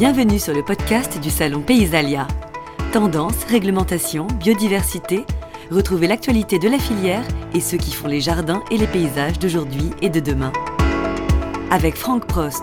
Bienvenue sur le podcast du Salon Paysalia. Tendance, réglementation, biodiversité, retrouvez l'actualité de la filière et ceux qui font les jardins et les paysages d'aujourd'hui et de demain. Avec Franck Prost.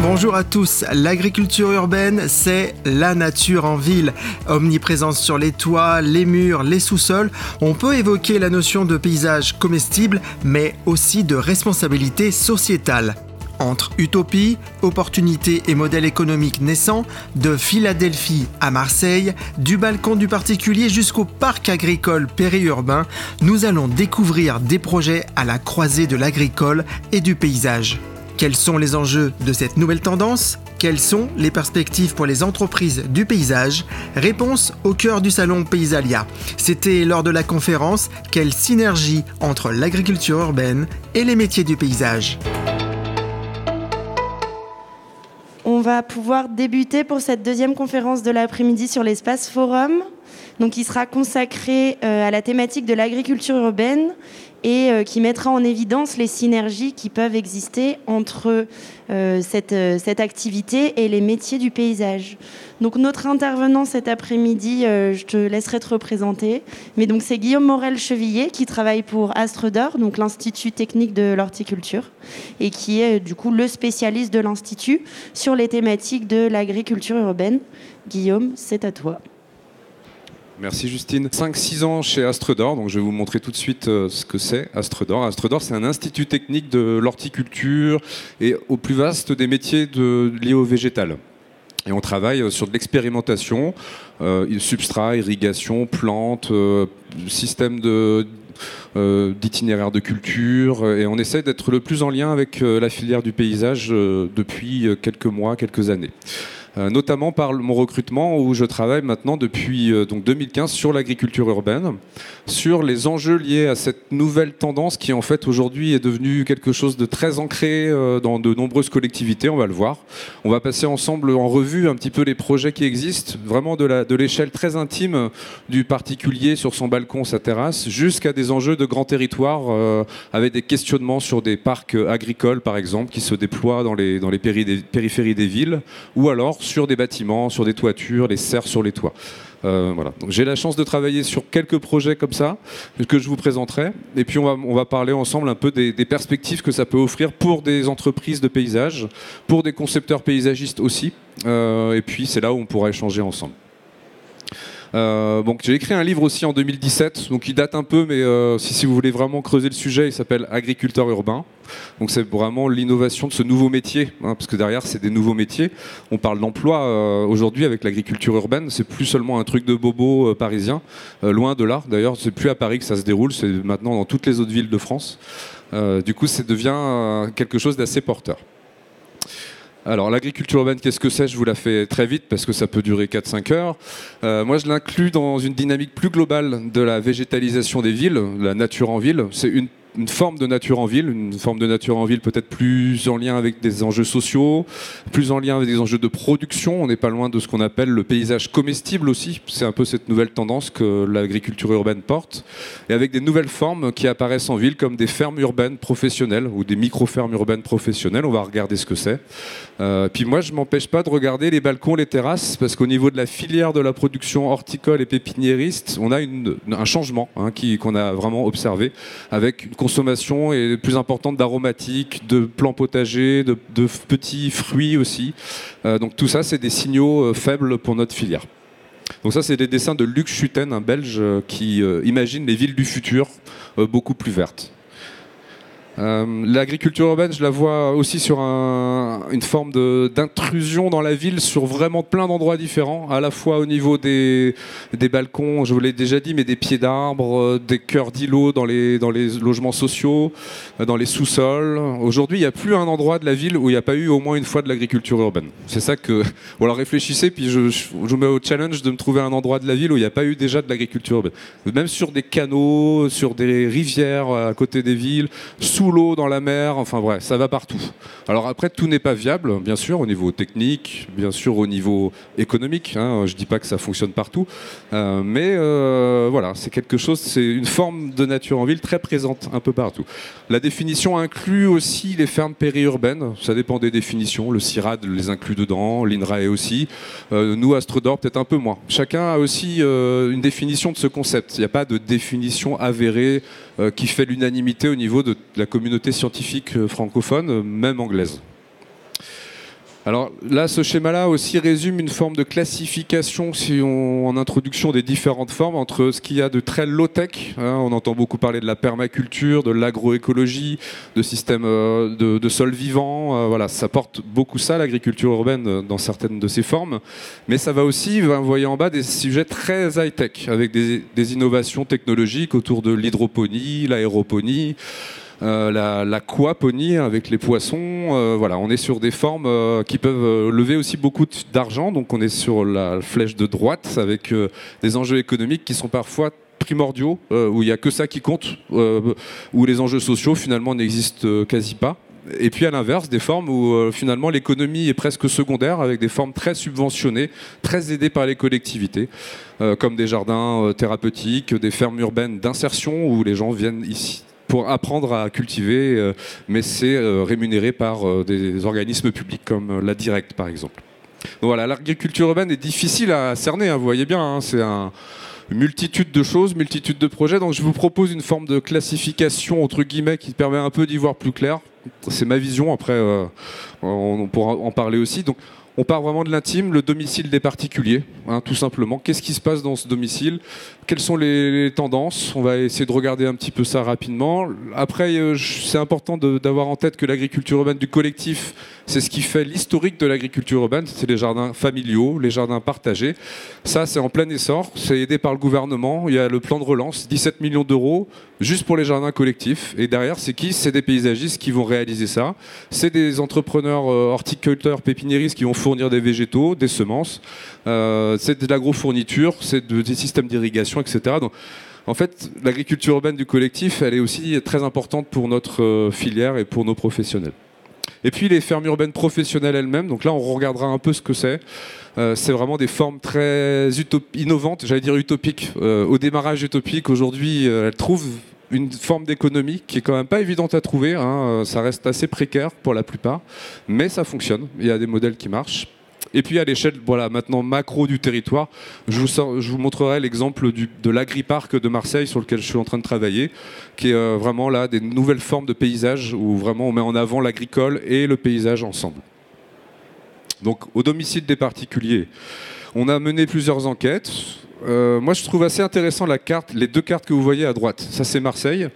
Bonjour à tous, l'agriculture urbaine, c'est la nature en ville. Omniprésence sur les toits, les murs, les sous-sols, on peut évoquer la notion de paysage comestible, mais aussi de responsabilité sociétale. Entre utopie, opportunité et modèle économique naissant, de Philadelphie à Marseille, du balcon du particulier jusqu'au parc agricole périurbain, nous allons découvrir des projets à la croisée de l'agricole et du paysage. Quels sont les enjeux de cette nouvelle tendance? Quelles sont les perspectives pour les entreprises du paysage? Réponse au cœur du salon Paysalia. C'était lors de la conférence Quelle synergie entre l'agriculture urbaine et les métiers du paysage? Va pouvoir débuter pour cette deuxième conférence de l'après-midi sur l'espace forum, donc qui sera consacré euh, à la thématique de l'agriculture urbaine et euh, qui mettra en évidence les synergies qui peuvent exister entre euh, cette, euh, cette, activité et les métiers du paysage. Donc notre intervenant cet après-midi, je te laisserai te représenter, mais donc c'est Guillaume Morel-Chevillet qui travaille pour Astre d'Or, donc l'Institut technique de l'horticulture, et qui est du coup le spécialiste de l'Institut sur les thématiques de l'agriculture urbaine. Guillaume, c'est à toi. Merci Justine. 5-6 ans chez Astre d'Or, donc je vais vous montrer tout de suite euh, ce que c'est Astre d'Or. Astre d'Or, c'est un institut technique de l'horticulture et au plus vaste des métiers de, liés au végétal. Et on travaille euh, sur de l'expérimentation, euh, substrat, irrigation, plantes, euh, système de d'itinéraire de culture et on essaie d'être le plus en lien avec la filière du paysage depuis quelques mois, quelques années. Euh, notamment par mon recrutement où je travaille maintenant depuis euh, donc 2015 sur l'agriculture urbaine, sur les enjeux liés à cette nouvelle tendance qui en fait aujourd'hui est devenue quelque chose de très ancré euh, dans de nombreuses collectivités, on va le voir. On va passer ensemble en revue un petit peu les projets qui existent, vraiment de l'échelle très intime du particulier sur son balcon, sa terrasse, jusqu'à des enjeux de grands territoires avec des questionnements sur des parcs agricoles par exemple qui se déploient dans les périphéries des villes, ou alors sur des bâtiments, sur des toitures, les serres sur les toits. Euh. J'ai la chance de travailler sur quelques projets comme ça que je vous présenterai. Et puis on va, on va parler ensemble un peu des, perspectives que ça peut offrir pour des entreprises de paysage, pour des concepteurs paysagistes aussi. Euh, et puis c'est là où on pourra échanger ensemble. Euh, donc j'ai écrit un livre aussi en 2017, donc il date un peu, mais euh, si, vous voulez vraiment creuser le sujet, il s'appelle Agriculteur urbain. Donc c'est vraiment l'innovation de ce nouveau métier, hein, parce que derrière c'est des nouveaux métiers. On parle d'emploi euh, aujourd'hui avec l'agriculture urbaine, c'est plus seulement un truc de bobo parisien, loin de là. D'ailleurs, c'est plus à Paris que ça se déroule, c'est maintenant dans toutes les autres villes de France. du coup, ça devient quelque chose d'assez porteur. Alors l'agriculture urbaine, qu'est-ce que c'est? Je vous la fais très vite parce que ça peut durer 4-5 heures. Euh, moi, je l'inclus dans une dynamique plus globale de la végétalisation des villes, la nature en ville. C'est une une forme de nature en ville, une forme de nature en ville peut-être plus en lien avec des enjeux sociaux, plus en lien avec des enjeux de production. On n'est pas loin de ce qu'on appelle le paysage comestible aussi. C'est un peu cette nouvelle tendance que l'agriculture urbaine porte. Et avec des nouvelles formes qui apparaissent en ville comme des fermes urbaines professionnelles ou des micro-fermes urbaines professionnelles. On va regarder ce que c'est. Euh, puis moi, je m'empêche pas de regarder les balcons, les terrasses, parce qu'au niveau de la filière de la production horticole et pépiniériste, on a un changement hein, qu'on a vraiment observé avec une consommation est plus importante d'aromatiques, de plants potagers, de, petits fruits aussi. Euh, donc tout ça, c'est des signaux euh, faibles pour notre filière. Donc ça, c'est des dessins de Luc Schutten, un Belge qui imagine les villes du futur beaucoup plus vertes. Euh, l'agriculture urbaine, je la vois aussi sur une forme d'intrusion dans la ville sur vraiment plein d'endroits différents, à la fois au niveau des, balcons, je vous l'ai déjà dit, mais des pieds d'arbres, euh, des cœurs d'îlots dans les, logements sociaux, euh, dans les sous-sols. Aujourd'hui, il n'y a plus un endroit de la ville où il n'y a pas eu au moins une fois de l'agriculture urbaine. C'est ça que. Voilà, réfléchissez, puis je, je, vous mets au challenge de me trouver un endroit de la ville où il n'y a pas eu déjà de l'agriculture urbaine. Même sur des canaux, sur des rivières à côté des villes, sous l'eau, dans la mer, enfin bref, ça va partout. Alors après, tout n'est pas viable, bien sûr, au niveau technique, bien sûr au niveau économique. Hein, je dis pas que ça fonctionne partout, euh, mais euh, voilà, c'est quelque chose, c'est une forme de nature en ville très présente un peu partout. La définition inclut aussi les fermes périurbaines, ça dépend des définitions. Le CIRAD les inclut dedans, l'INRAE aussi. Euh, nous, Astrodor, peut-être un peu moins. Chacun a aussi une définition de ce concept. Il n'y a pas de définition avérée qui fait l'unanimité au niveau de la communauté scientifique francophone, même anglaise. Alors là, ce schéma-là aussi résume une forme de classification, si on, en introduction des différentes formes, entre ce qu'il y a de très low-tech, hein, on entend beaucoup parler de la permaculture, de l'agroécologie, de systèmes euh, de, de sol vivant, euh, voilà, ça porte beaucoup ça, l'agriculture urbaine, euh, dans certaines de ses formes, mais ça va aussi, vous voyez en bas, des sujets très high-tech, avec des innovations technologiques autour de l'hydroponie, l'aéroponie, euh, la, l'aquaponie avec les poissons. Euh, voilà, on est sur des formes euh, qui peuvent lever aussi beaucoup d'argent. Donc on est sur la flèche de droite avec des enjeux économiques qui sont parfois primordiaux, où il n'y a que ça qui compte, où les enjeux sociaux finalement n'existent quasi pas. Et puis à l'inverse, des formes où finalement l'économie est presque secondaire, avec des formes très subventionnées, très aidées par les collectivités, comme des jardins thérapeutiques, des fermes urbaines d'insertion où les gens viennent ici pour apprendre à cultiver, euh, mais c'est euh, rémunéré par euh, des organismes publics comme la Direct par exemple. voilà, l'agriculture urbaine est difficile à cerner, hein, vous voyez bien, hein, c'est un multitude de choses, multitude de projets. Donc je vous propose une forme de classification entre guillemets qui permet un peu d'y voir plus clair. C'est ma vision. Après, on pourra en parler aussi. Donc on part vraiment de l'intime, le domicile des particuliers, hein, tout simplement. Qu'est-ce qui se passe dans ce domicile? Quelles sont les, tendances? On va essayer de regarder un petit peu ça rapidement. Après, euh, c'est important d'avoir en tête que l'agriculture urbaine du collectif, c'est ce qui fait l'historique de l'agriculture urbaine. C'est les jardins familiaux, les jardins partagés. Ça, c'est en plein essor. C'est aidé par le gouvernement. Il y a le plan de relance, 17 millions d'euros, juste pour les jardins collectifs. Et derrière, c'est qui? C'est des paysagistes qui vont réaliser ça. C'est des entrepreneurs euh, horticulteurs, pépiniéristes qui vont fournir des végétaux, des semences. Euh, c'est de l'agrofourniture, c'est des systèmes d'irrigation, etc. Donc, en fait, l'agriculture urbaine du collectif, elle est aussi très importante pour notre euh, filière et pour nos professionnels. Et puis les fermes urbaines professionnelles elles-mêmes, donc là on regardera un peu ce que c'est. Euh, c'est vraiment des formes très innovantes, j'allais dire utopiques. au démarrage utopique, aujourd'hui, elles trouvent une forme d'économie qui est quand même pas évidente à trouver. Hein. Ça reste assez précaire pour la plupart, mais ça fonctionne. Il y a des modèles qui marchent. Et puis à l'échelle, voilà, maintenant macro du territoire, je vous, montrerai l'exemple de l'agri-parc de Marseille sur lequel je suis en train de travailler, qui est euh, vraiment là des nouvelles formes de paysage où vraiment on met en avant l'agricole et le paysage ensemble. Donc au domicile des particuliers, on a mené plusieurs enquêtes. Euh, moi, je trouve assez intéressant la carte, les deux cartes que vous voyez à droite. Ça, c'est Marseille.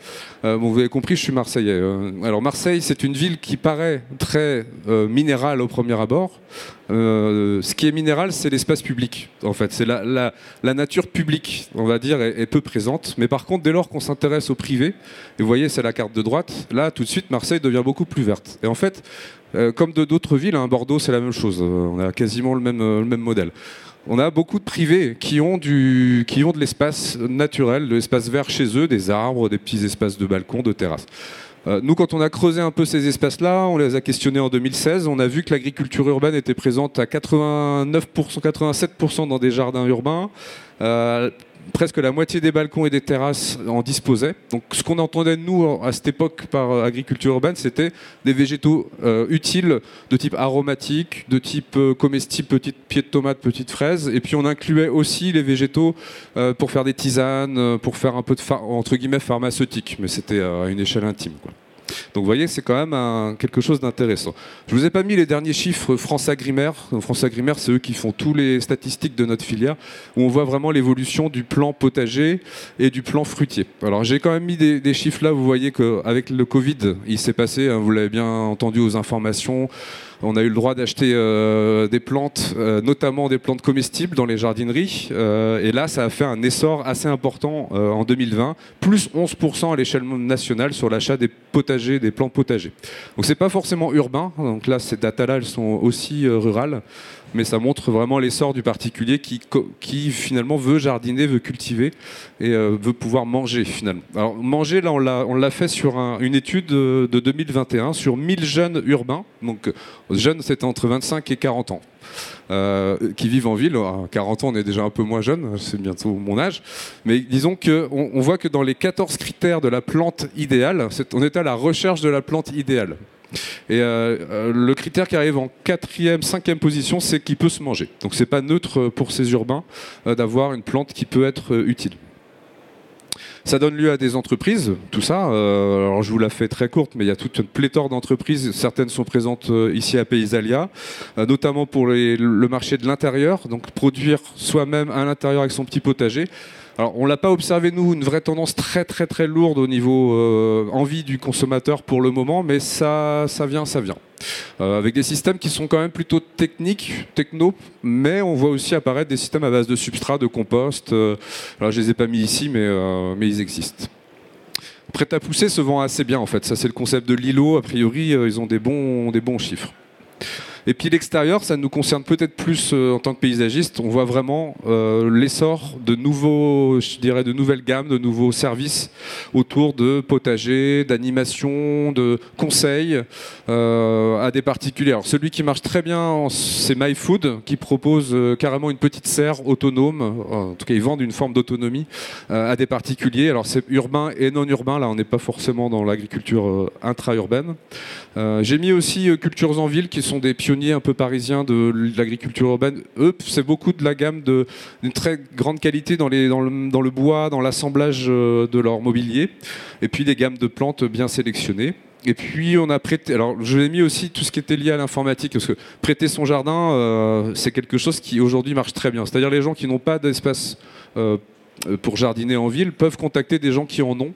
Euh, vous avez compris, je suis marseillais. Euh. alors, Marseille, c'est une ville qui paraît très minérale au premier abord. Ce qui est minéral, c'est l'espace public, en fait. C'est la, nature publique, on va dire, est, peu présente. Mais par contre, dès lors qu'on s'intéresse au privé, et vous voyez, c'est la carte de droite, là, tout de suite, Marseille devient beaucoup plus verte. Et en fait, comme de d'autres villes, hein, Bordeaux, c'est la même chose. on a quasiment le même, le même modèle on a beaucoup de privés qui ont, du, qui ont de l'espace naturel, de l'espace vert chez eux, des arbres, des petits espaces de balcon, de terrasse. Euh, nous, quand on a creusé un peu ces espaces-là, on les a questionnés en 2016, on a vu que l'agriculture urbaine était présente à 89%, 87% dans des jardins urbains. Euh, presque la moitié des balcons et des terrasses en disposaient. Donc ce qu'on entendait nous à cette époque par euh, agriculture urbaine, c'était des végétaux euh, utiles de type aromatique, de type euh, comestible, petites pieds de tomates, petites fraises. Et puis on incluait aussi les végétaux pour faire des tisanes, pour faire un peu de entre guillemets pharmaceutique, mais c'était à une échelle intime. Donc vous voyez, c'est quand même quelque chose d'intéressant. Je ne vous ai pas mis les derniers chiffres France Agrimaire. France Agrimaire, c'est eux qui font tous les statistiques de notre filière, où on voit vraiment l'évolution du plan potager et du plan fruitier. Alors j'ai quand même mis des, chiffres là, vous voyez qu'avec le Covid, il s'est passé, hein, vous l'avez bien entendu aux informations, on a eu le droit d'acheter euh, des plantes, euh, notamment des plantes comestibles dans les jardineries. Euh, et là, ça a fait un essor assez important en 2020, plus 11% à l'échelle nationale sur l'achat des potagers, des plantes potagers. Donc c'est pas forcément urbain. Donc là, ces datas-là, elles sont aussi rurales. mais ça montre vraiment l'essor du particulier qui, finalement veut jardiner, veut cultiver et veut pouvoir manger finalement. Alors manger, là on l'a fait sur une étude de 2021 sur 1000 jeunes urbains, donc jeunes c'était entre 25 et 40 ans. Euh, qui vivent en ville. À 40 ans, on est déjà un peu moins jeune, c'est bientôt mon âge. Mais disons qu'on on voit que dans les 14 critères de la plante idéale, on est à la recherche de la plante idéale. Et euh, euh, le critère qui arrive en quatrième, cinquième position, c'est qu'il peut se manger. Donc c'est pas neutre pour ces urbains d'avoir une plante qui peut être utile. Ça donne lieu à des entreprises, tout ça. Euh, alors je vous la fais très courte, mais il y a toute une pléthore d'entreprises. Certaines sont présentes euh, ici à Paysalia, euh, notamment pour le marché de l'intérieur, donc produire soi-même à l'intérieur avec son petit potager. Alors, on l'a pas observé, nous, une vraie tendance très très très lourde au niveau euh, envie du consommateur pour le moment, mais ça, vient, ça vient. Euh, avec des systèmes qui sont quand même plutôt techniques, techno, mais on voit aussi apparaître des systèmes à base de substrat, de compost. Euh, alors, je les ai pas mis ici, mais, mais ils existent. Prêt à pousser se vend assez bien en fait. Ça c'est le concept de l'îlot. A priori, ils ont des bons chiffres. Et puis l'extérieur, ça nous concerne peut-être plus euh, en tant que paysagiste. On voit vraiment euh, l'essor de nouveaux, je dirais, de nouvelles gammes, de nouveaux services autour de potagers, d'animation, de conseils euh, à des particuliers. Alors celui qui marche très bien, c'est MyFood, qui propose carrément une petite serre autonome. En tout cas, ils vendent une forme d'autonomie à des particuliers. Alors c'est urbain et non urbain. Là, on n'est pas forcément dans l'agriculture intra-urbaine. J'ai mis aussi Cultures en ville, qui sont des pionniers un peu parisien de l'agriculture urbaine. Eux, c'est beaucoup de la gamme d'une très grande qualité dans, le, bois, dans l'assemblage euh, de leur mobilier, et puis des gammes de plantes bien sélectionnées. Et puis on a prêté. Alors je l'ai mis aussi tout ce qui était lié à l'informatique parce que prêter son jardin, euh, c'est quelque chose qui aujourd'hui marche très bien. C'est-à-dire les gens qui n'ont pas d'espace euh, pour jardiner en ville peuvent contacter des gens qui en ont.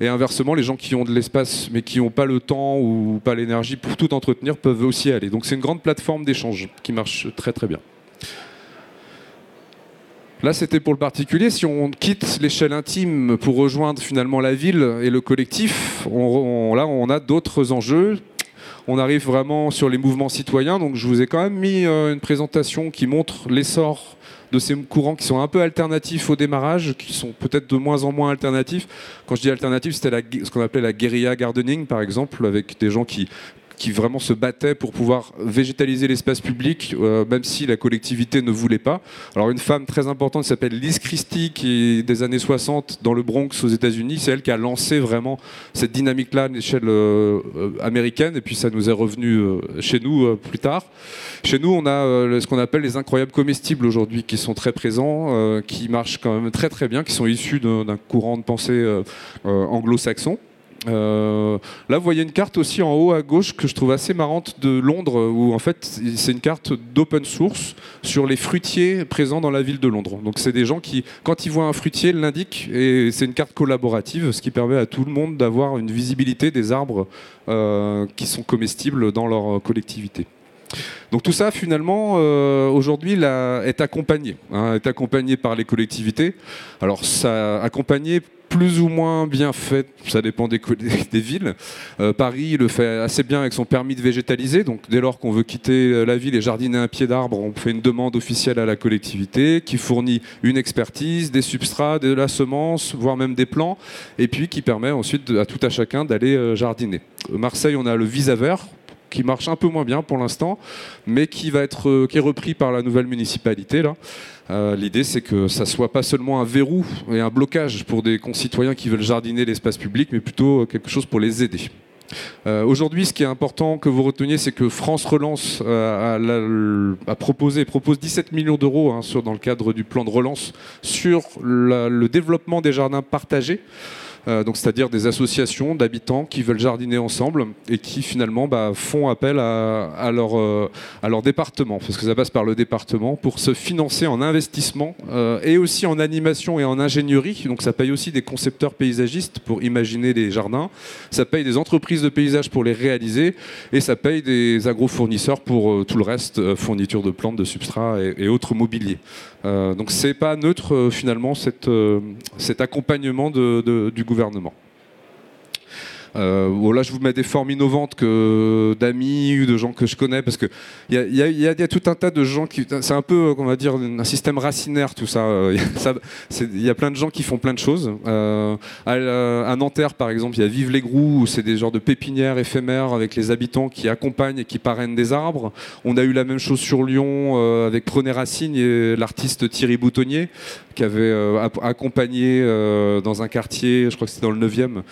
Et inversement, les gens qui ont de l'espace mais qui n'ont pas le temps ou pas l'énergie pour tout entretenir peuvent aussi aller. Donc c'est une grande plateforme d'échange qui marche très très bien. Là, c'était pour le particulier. Si on quitte l'échelle intime pour rejoindre finalement la ville et le collectif, là, on a d'autres enjeux. On arrive vraiment sur les mouvements citoyens. Donc, je vous ai quand même mis euh, une présentation qui montre l'essor de ces courants qui sont un peu alternatifs au démarrage, qui sont peut-être de moins en moins alternatifs. Quand je dis alternatif, c'était ce qu'on appelait la guérilla gardening, par exemple, avec des gens qui qui vraiment se battaient pour pouvoir végétaliser l'espace public, euh, même si la collectivité ne voulait pas. Alors une femme très importante s'appelle Liz Christie, qui est des années 60 dans le Bronx aux États-Unis. C'est elle qui a lancé vraiment cette dynamique-là à l'échelle euh, euh, américaine, et puis ça nous est revenu chez nous plus tard. Chez nous, on a ce qu'on appelle les incroyables comestibles aujourd'hui, qui sont très présents, qui marchent quand même très très bien, qui sont issus d'un courant de pensée anglo-saxon. Euh, là, vous voyez une carte aussi en haut à gauche que je trouve assez marrante de Londres, où en fait c'est une carte d'open source sur les fruitiers présents dans la ville de Londres. Donc c'est des gens qui, quand ils voient un fruitier, l'indiquent et c'est une carte collaborative, ce qui permet à tout le monde d'avoir une visibilité des arbres euh, qui sont comestibles dans leur collectivité. Donc tout ça, finalement, euh, aujourd'hui, est accompagné, hein, est accompagné par les collectivités. Alors ça accompagné plus ou moins bien fait, ça dépend des, villes. Euh, Paris le fait assez bien avec son permis de végétaliser, donc dès lors qu'on veut quitter la ville et jardiner un pied d'arbre, on fait une demande officielle à la collectivité qui fournit une expertise, des substrats, de la semence, voire même des plants, et puis qui permet ensuite à tout à chacun d'aller euh, jardiner. Marseille, on a le Visa Vert, qui marche un peu moins bien pour l'instant, mais qui va être euh, est repris par la nouvelle municipalité là. Euh, l'idée, c'est que ça soit pas seulement un verrou et un blocage pour des concitoyens qui veulent jardiner l'espace public, mais plutôt quelque chose pour les aider. Euh, aujourd'hui, ce qui est important que vous reteniez, c'est que France Relance a, proposé, propose 17 millions d'euros hein, dans le cadre du plan de relance sur le développement des jardins partagés. Euh, donc c'est-à-dire des associations d'habitants qui veulent jardiner ensemble et qui finalement bah, font appel à, leur, euh, à leur département, parce que ça passe par le département, pour se financer en investissement euh, et aussi en animation et en ingénierie. Donc ça paye aussi des concepteurs paysagistes pour imaginer des jardins, ça paye des entreprises de paysage pour les réaliser et ça paye des agrofournisseurs pour tout le reste, fourniture de plantes, de substrats et, autres mobiliers. Donc c'est pas neutre finalement cette, cet accompagnement de, du gouvernement. Euh, là, je vous mets des formes innovantes que d'amis ou de gens que je connais, parce que il y, a, tout un tas de gens qui, c'est un peu, on va dire, un système racinaire tout ça. Il y a plein de gens qui font plein de choses. Euh, à, Nanterre, par exemple, il y a Vive les Grous, c'est des genres de pépinières éphémères avec les habitants qui accompagnent et qui parrainent des arbres. On a eu la même chose sur Lyon euh, avec Prenez Racine et l'artiste Thierry Boutonnier, qui avait euh, accompagné dans un quartier, je crois que c'était dans le 9e,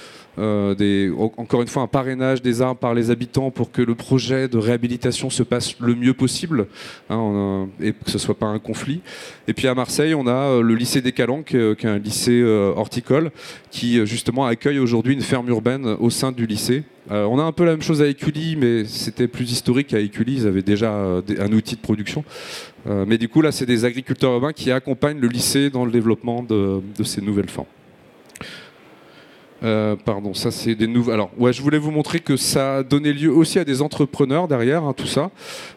euh, encore une fois un parrainage des arbres par les habitants pour que le projet de réhabilitation se passe le mieux possible hein, et que ce soit pas un conflit. Et puis à Marseille, on a euh, le lycée des Calanques, qui est un lycée euh, horticole, qui justement accueille aujourd'hui une ferme urbaine au sein du lycée. on a un peu la même chose à Écully, mais c'était plus historique. À Écully, ils avaient déjà un outil de production. mais du coup, là, c'est des agriculteurs urbains qui accompagnent le lycée dans le développement de ces nouvelles formes. Euh, pardon, ça c'est des nouveaux. Alors, ouais, je voulais vous montrer que ça a donné lieu aussi à des entrepreneurs derrière, hein, tout ça.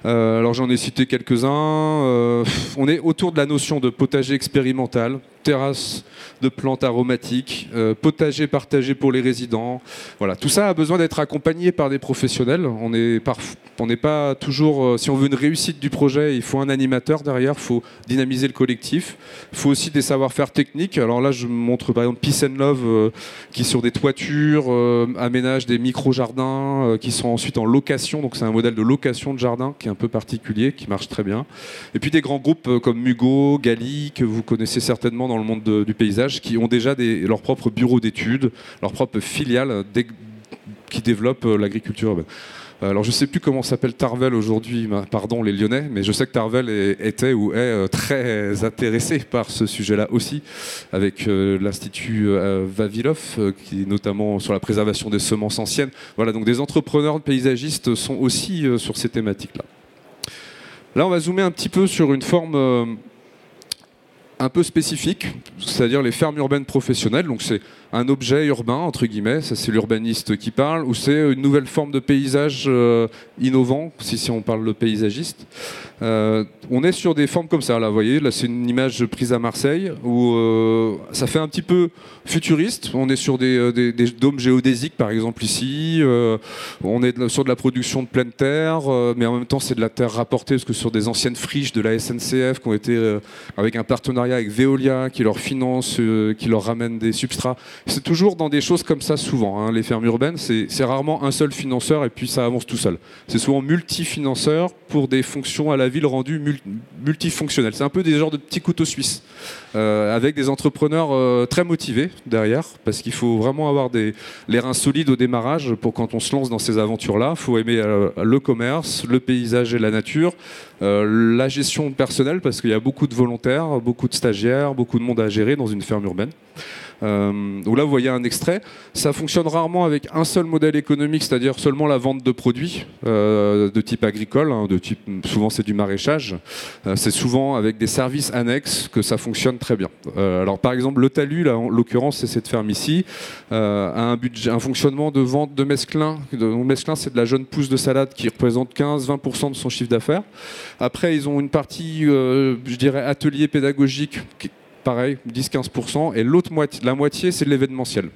Euh, alors, j'en ai cité quelques-uns. Euh, on est autour de la notion de potager expérimental, terrasse de plantes aromatiques, potager partagé pour les résidents. Voilà, tout ça a besoin d'être accompagné par des professionnels. On n'est pas toujours, si on veut une réussite du projet, il faut un animateur derrière, il faut dynamiser le collectif. Il faut aussi des savoir-faire techniques. Alors là, je montre par exemple Peace and Love qui sur des toitures aménage des micro-jardins qui sont ensuite en location. Donc c'est un modèle de location de jardin qui est un peu particulier, qui marche très bien. Et puis des grands groupes comme Mugo, Gali, que vous connaissez certainement dans le monde du paysage, qui ont déjà des, leur propre bureau d'études, leur propre filiale qui développent euh, l'agriculture urbaine. Euh, alors je ne sais plus comment s'appelle Tarvel aujourd'hui, pardon les Lyonnais, mais je sais que Tarvel était ou est euh, très intéressé par ce sujet-là aussi, avec l'Institut Vavilov, qui est notamment sur la préservation des semences anciennes. Voilà, donc des entrepreneurs paysagistes sont aussi sur ces thématiques-là. Là, on va zoomer un petit peu sur une forme un peu spécifique, c'est-à-dire les fermes urbaines professionnelles. Donc c'est un objet urbain, entre guillemets, ça c'est l'urbaniste qui parle, ou c'est une nouvelle forme de paysage euh, innovant, si, si on parle de paysagiste. Euh, on est sur des formes comme ça, là, vous voyez, là c'est une image prise à Marseille, où euh, ça fait un petit peu futuriste, on est sur des, dômes géodésiques par exemple ici, on est sur de la production de pleine terre, mais en même temps c'est de la terre rapportée, parce que sur des anciennes friches de la SNCF qui ont été avec un partenariat avec Veolia qui leur finance, qui leur ramène des substrats. C'est toujours dans des choses comme ça souvent. Hein. Les fermes urbaines, c'est rarement un seul financeur et puis ça avance tout seul. C'est souvent multifinanceur pour des fonctions à la ville rendues multifonctionnelles. C'est un peu des genres de petits couteaux suisses euh, avec des entrepreneurs euh, très motivés derrière parce qu'il faut vraiment avoir des, les reins solides au démarrage pour quand on se lance dans ces aventures-là. Il faut aimer euh, le commerce, le paysage et la nature, la gestion personnelle parce qu'il y a beaucoup de volontaires, beaucoup de stagiaires, beaucoup de monde à gérer dans une ferme urbaine. Là, vous voyez un extrait. Ça fonctionne rarement avec un seul modèle économique, c'est-à-dire seulement la vente de produits euh, de type agricole, hein, souvent c'est du maraîchage. Euh, c'est souvent avec des services annexes que ça fonctionne très bien. alors par exemple, le talus, en l'occurrence, c'est cette ferme ici, a un, budget, un fonctionnement de vente de mesclin. De, mesclin, c'est de la jeune pousse de salade qui représente 15-20% de son chiffre d'affaires. Après, ils ont une partie, je dirais, atelier pédagogique pareil, 10-15%, et l'autre moitié, la moitié, c'est l'événementiel.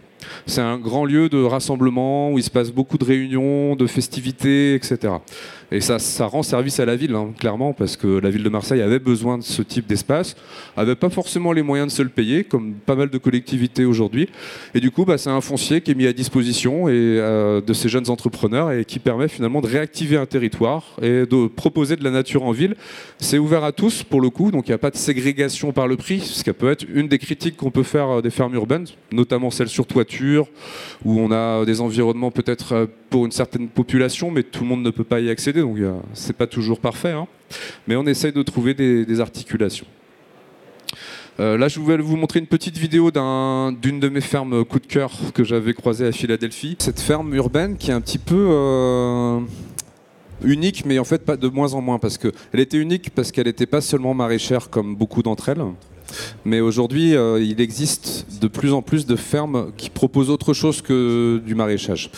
C'est un grand lieu de rassemblement où il se passe beaucoup de réunions, de festivités, etc. Et ça, rend service à la ville, hein, clairement, parce que la ville de Marseille avait besoin de ce type d'espace, avait pas forcément les moyens de se le payer, comme pas mal de collectivités aujourd'hui. Et du coup, bah, c'est un foncier qui est mis à disposition et, euh, de ces jeunes entrepreneurs et qui permet finalement de réactiver un territoire et de proposer de la nature en ville. C'est ouvert à tous, pour le coup, donc il n'y a pas de ségrégation par le prix, ce qui peut être une des critiques qu'on peut faire euh, des fermes urbaines, notamment celle sur où on a des environnements peut-être euh, pour une certaine population, mais tout le monde ne peut pas y accéder, donc c'est pas toujours parfait. Hein. Mais on essaye de trouver des, articulations. Euh, là, je vais vous montrer une petite vidéo d'une de mes fermes coup de cœur que j'avais croisée à Philadelphie. Cette ferme urbaine qui est un petit peu euh, unique, mais en fait pas de moins en moins, parce qu'elle était unique parce qu'elle n'était pas seulement maraîchère comme beaucoup d'entre elles. Mais aujourd'hui, euh, il existe de plus en plus de fermes qui proposent autre chose que du maraîchage.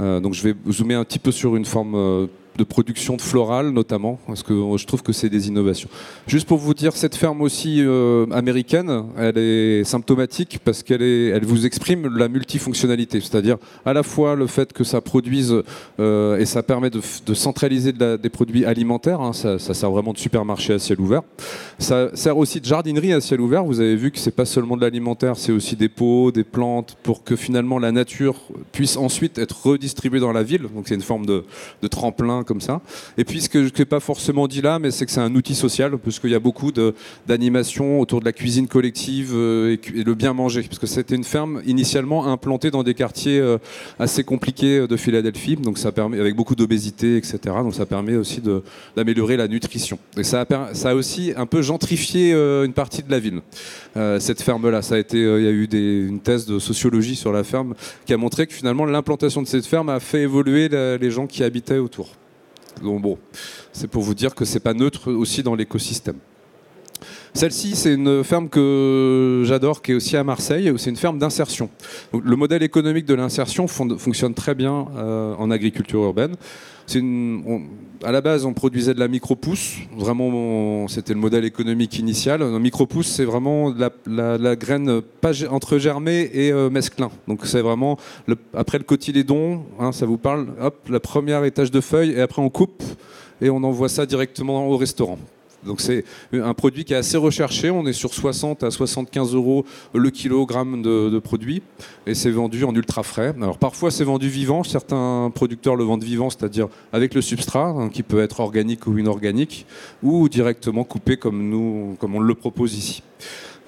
Euh, donc je vais zoomer un petit peu sur une forme euh, de production de floral notamment, parce que je trouve que c'est des innovations. Juste pour vous dire, cette ferme aussi euh, américaine, elle est symptomatique parce qu'elle elle vous exprime la multifonctionnalité, c'est-à-dire à la fois le fait que ça produise euh, et ça permet de, centraliser des produits alimentaires, hein, ça, sert vraiment de supermarché à ciel ouvert. Ça sert aussi de jardinerie à ciel ouvert. Vous avez vu que c'est pas seulement de l'alimentaire, c'est aussi des pots, des plantes, pour que finalement la nature puisse ensuite être redistribuée dans la ville. Donc c'est une forme de tremplin comme ça. Et puis ce que je n'ai pas forcément dit là, mais c'est que c'est un outil social, puisqu'il y a beaucoup d'animations autour de la cuisine collective euh, et, le bien manger. Parce que c'était une ferme initialement implantée dans des quartiers euh, assez compliqués euh, de Philadelphie, donc ça permet, avec beaucoup d'obésité, etc. Donc ça permet aussi d'améliorer la nutrition. Et ça a, aussi un peu gentrifié une partie de la ville. cette ferme-là, ça a été, il y a eu une thèse de sociologie sur la ferme qui a montré que finalement l'implantation de cette ferme a fait évoluer les gens qui habitaient autour. Donc bon, c'est pour vous dire que c'est pas neutre aussi dans l'écosystème. Celle-ci, c'est une ferme que j'adore, qui est aussi à Marseille. C'est une ferme d'insertion. Le modèle économique de l'insertion fonctionne très bien euh, en agriculture urbaine. à la base, on produisait de la micro-pousse. Vraiment, c'était le modèle économique initial. Un micro-pousse, c'est vraiment la, graine pas entre germé et euh, mesclin. Donc, c'est vraiment après le cotylédon, hein, ça vous parle. Hop, la première étage de feuilles, et après on coupe et on envoie ça directement au restaurant. Donc c'est un produit qui est assez recherché. On est sur 60 à 75 euros le kilogramme de, produit et c'est vendu en ultra frais. Alors parfois c'est vendu vivant. Certains producteurs le vendent vivant, c'est-à-dire avec le substrat hein, qui peut être organique ou inorganique, ou directement coupé comme nous, comme on le propose ici.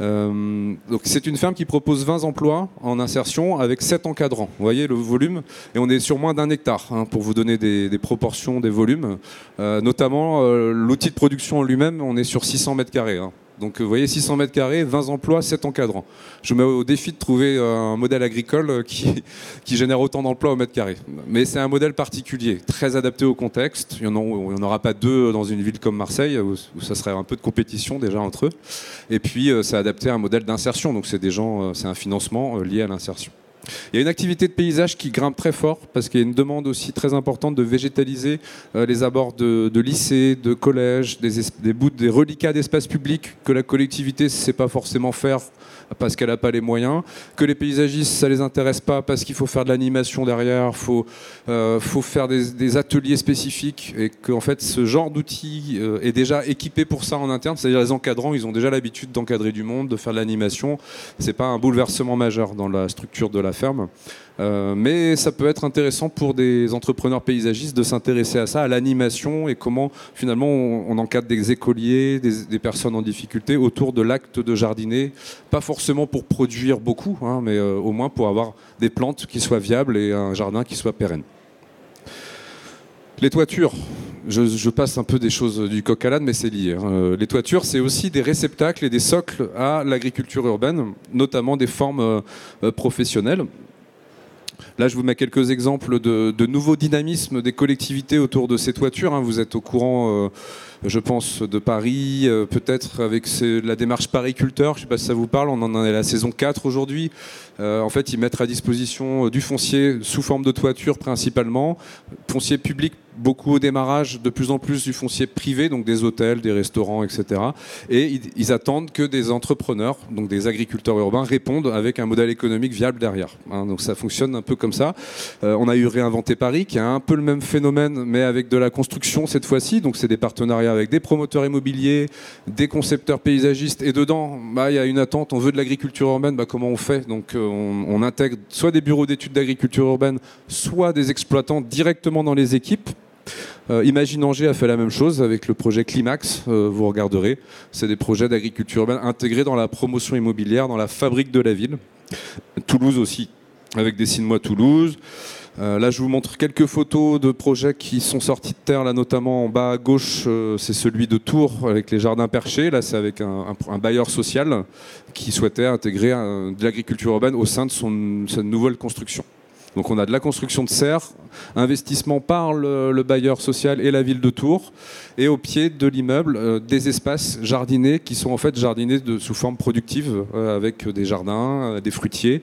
Euh, c'est une ferme qui propose 20 emplois en insertion avec 7 encadrants. Vous voyez le volume Et on est sur moins d'un hectare hein, pour vous donner des, proportions des volumes. Euh, notamment euh, l'outil de production lui-même, on est sur 600 mètres carrés. Hein. Donc vous voyez, 600 mètres carrés, 20 emplois, 7 encadrants. Je mets au défi de trouver un modèle agricole qui, qui génère autant d'emplois au mètre carré. Mais c'est un modèle particulier, très adapté au contexte. Il n'y en, aura pas deux dans une ville comme Marseille, où, ça serait un peu de compétition déjà entre eux. Et puis euh, c'est adapté à un modèle d'insertion, donc c'est des gens, euh, c'est un financement euh, lié à l'insertion. Il y a une activité de paysage qui grimpe très fort parce qu'il y a une demande aussi très importante de végétaliser euh, les abords de, lycées, de collèges, des, bouts, des reliquats d'espace public que la collectivité ne sait pas forcément faire parce qu'elle n'a pas les moyens, que les paysagistes, ça les intéresse pas parce qu'il faut faire de l'animation derrière, il faut, euh, faut faire des, ateliers spécifiques et qu'en fait ce genre d'outil euh, est déjà équipé pour ça en interne, c'est-à-dire les encadrants, ils ont déjà l'habitude d'encadrer du monde, de faire de l'animation, c'est pas un bouleversement majeur dans la structure de la ferme. Euh, mais ça peut être intéressant pour des entrepreneurs paysagistes de s'intéresser à ça, à l'animation et comment finalement on, encadre des écoliers, des, personnes en difficulté autour de l'acte de jardiner, pas forcément pour produire beaucoup, hein, mais euh, au moins pour avoir des plantes qui soient viables et un jardin qui soit pérenne. Les toitures, je, passe un peu des choses du coq à l'âne, mais c'est lié. Hein. Les toitures, c'est aussi des réceptacles et des socles à l'agriculture urbaine, notamment des formes euh, professionnelles. Là, je vous mets quelques exemples de, nouveaux dynamismes des collectivités autour de ces toitures. Hein. Vous êtes au courant, euh, je pense, de Paris, euh, peut-être avec la démarche pariculteur. Je ne sais pas si ça vous parle, on en est à la saison 4 aujourd'hui. Euh, en fait, ils mettent à disposition du foncier sous forme de toiture principalement, foncier public beaucoup au démarrage, de plus en plus du foncier privé, donc des hôtels, des restaurants, etc. Et ils, attendent que des entrepreneurs, donc des agriculteurs urbains, répondent avec un modèle économique viable derrière. Hein. donc ça fonctionne un peu comme ça. Euh, on a eu Réinventer Paris, qui a un peu le même phénomène, mais avec de la construction cette fois-ci. Donc c'est des partenariats avec des promoteurs immobiliers, des concepteurs paysagistes, et dedans, bah, il y a une attente. On veut de l'agriculture urbaine, bah, comment on fait? Donc euh, on, intègre soit des bureaux d'études d'agriculture urbaine, soit des exploitants directement dans les équipes Imagine Angers a fait la même chose avec le projet Climax, euh, vous regarderez. C'est des projets d'agriculture urbaine intégrés dans la promotion immobilière, dans la fabrique de la ville. Toulouse aussi, avec des Moi Toulouse. Euh, là, je vous montre quelques photos de projets qui sont sortis de terre, là notamment en bas à gauche, c'est celui de Tours avec les jardins perchés. Là, c'est avec un, bailleur social qui souhaitait intégrer de l'agriculture urbaine au sein de sa nouvelle construction. Donc on a de la construction de serres, investissement par le, bailleur social et la ville de Tours, et au pied de l'immeuble, euh, des espaces jardinés qui sont en fait jardinés sous forme productive, euh, avec des jardins, euh, des fruitiers.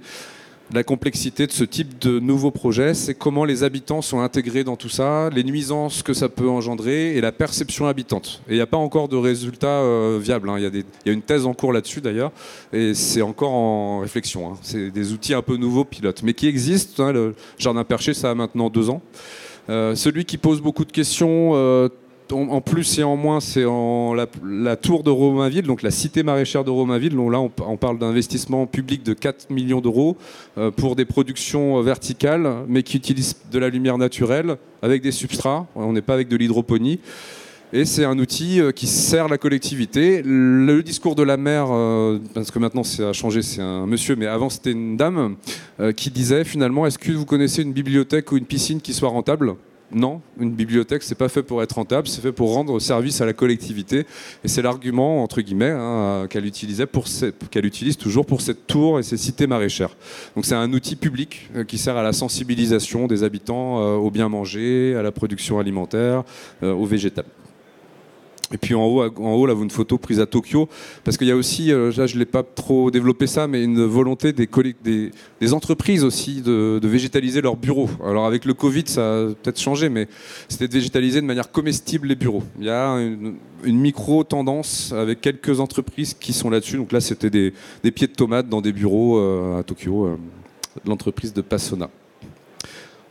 La complexité de ce type de nouveau projet, c'est comment les habitants sont intégrés dans tout ça, les nuisances que ça peut engendrer et la perception habitante. Et il n'y a pas encore de résultats euh, viables. hein. Il y, a des- il y a une thèse en cours là-dessus d'ailleurs, et c'est encore en réflexion. hein. C'est des outils un peu nouveaux pilotes, mais qui existent. hein. Le jardin perché, ça a maintenant deux ans. Euh, celui qui pose beaucoup de questions, euh, en plus et en moins, c'est en la, tour de Romainville, donc la cité maraîchère de Romainville. Là, on, parle d'investissement public de 4 millions d'euros euh, pour des productions euh, verticales, mais qui utilisent de la lumière naturelle avec des substrats. On n'est pas avec de l'hydroponie. Et c'est un outil euh, qui sert la collectivité. Le discours de la maire, parce que maintenant ça a changé, c'est un monsieur, mais avant c'était une dame, qui disait finalement, est-ce que vous connaissez une bibliothèque ou une piscine qui soit rentable? Non, une bibliothèque, c'est pas fait pour être rentable, c'est fait pour rendre service à la collectivité. Et c'est l'argument, entre guillemets, hein, qu'elle utilisait pour qu'elle utilise toujours pour cette tour et ces cités maraîchères. Donc c'est un outil public euh, qui sert à la sensibilisation des habitants euh, au bien manger, à la production alimentaire, euh, au végétal. Et puis en haut, là, vous une photo prise à Tokyo, parce qu'il y a aussi, euh, là je l'ai pas trop développé ça, mais une volonté des, des, entreprises aussi de, végétaliser leurs bureaux. Alors avec le Covid, ça a peut-être changé, mais c'était de végétaliser de manière comestible les bureaux. Il y a une, micro-tendance avec quelques entreprises qui sont là-dessus. Donc là, c'était des, pieds de tomates dans des bureaux euh, à Tokyo, euh, l'entreprise de Passona.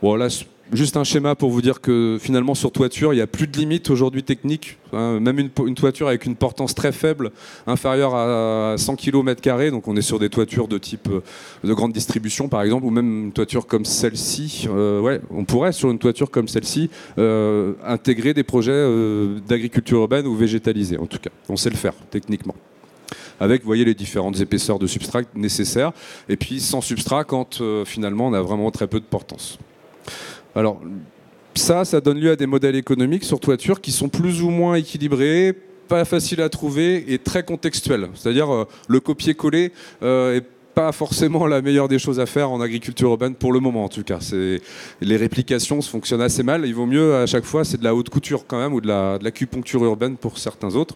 Voilà, c- juste un schéma pour vous dire que finalement sur toiture, il n'y a plus de limites aujourd'hui techniques. hein. même une, toiture avec une portance très faible, inférieure à 100 km, donc on est sur des toitures de type euh, de grande distribution par exemple, ou même une toiture comme celle-ci. Euh, ouais, on pourrait sur une toiture comme celle-ci euh, intégrer des projets d'agriculture urbaine ou végétalisée en tout cas. On sait le faire techniquement avec, vous voyez, les différentes épaisseurs de substrat nécessaires, et puis sans substrat quand finalement on a vraiment très peu de portance. Alors, ça, ça donne lieu à des modèles économiques sur toiture qui sont plus ou moins équilibrés, pas faciles à trouver et très contextuels. C'est-à-dire, euh, le copier-coller euh, est pas forcément la meilleure des choses à faire en agriculture urbaine pour le moment en tout cas. Les réplications fonctionnent assez mal. Il vaut mieux à chaque fois c'est de la haute couture quand même ou de la l'acupuncture urbaine pour certains autres.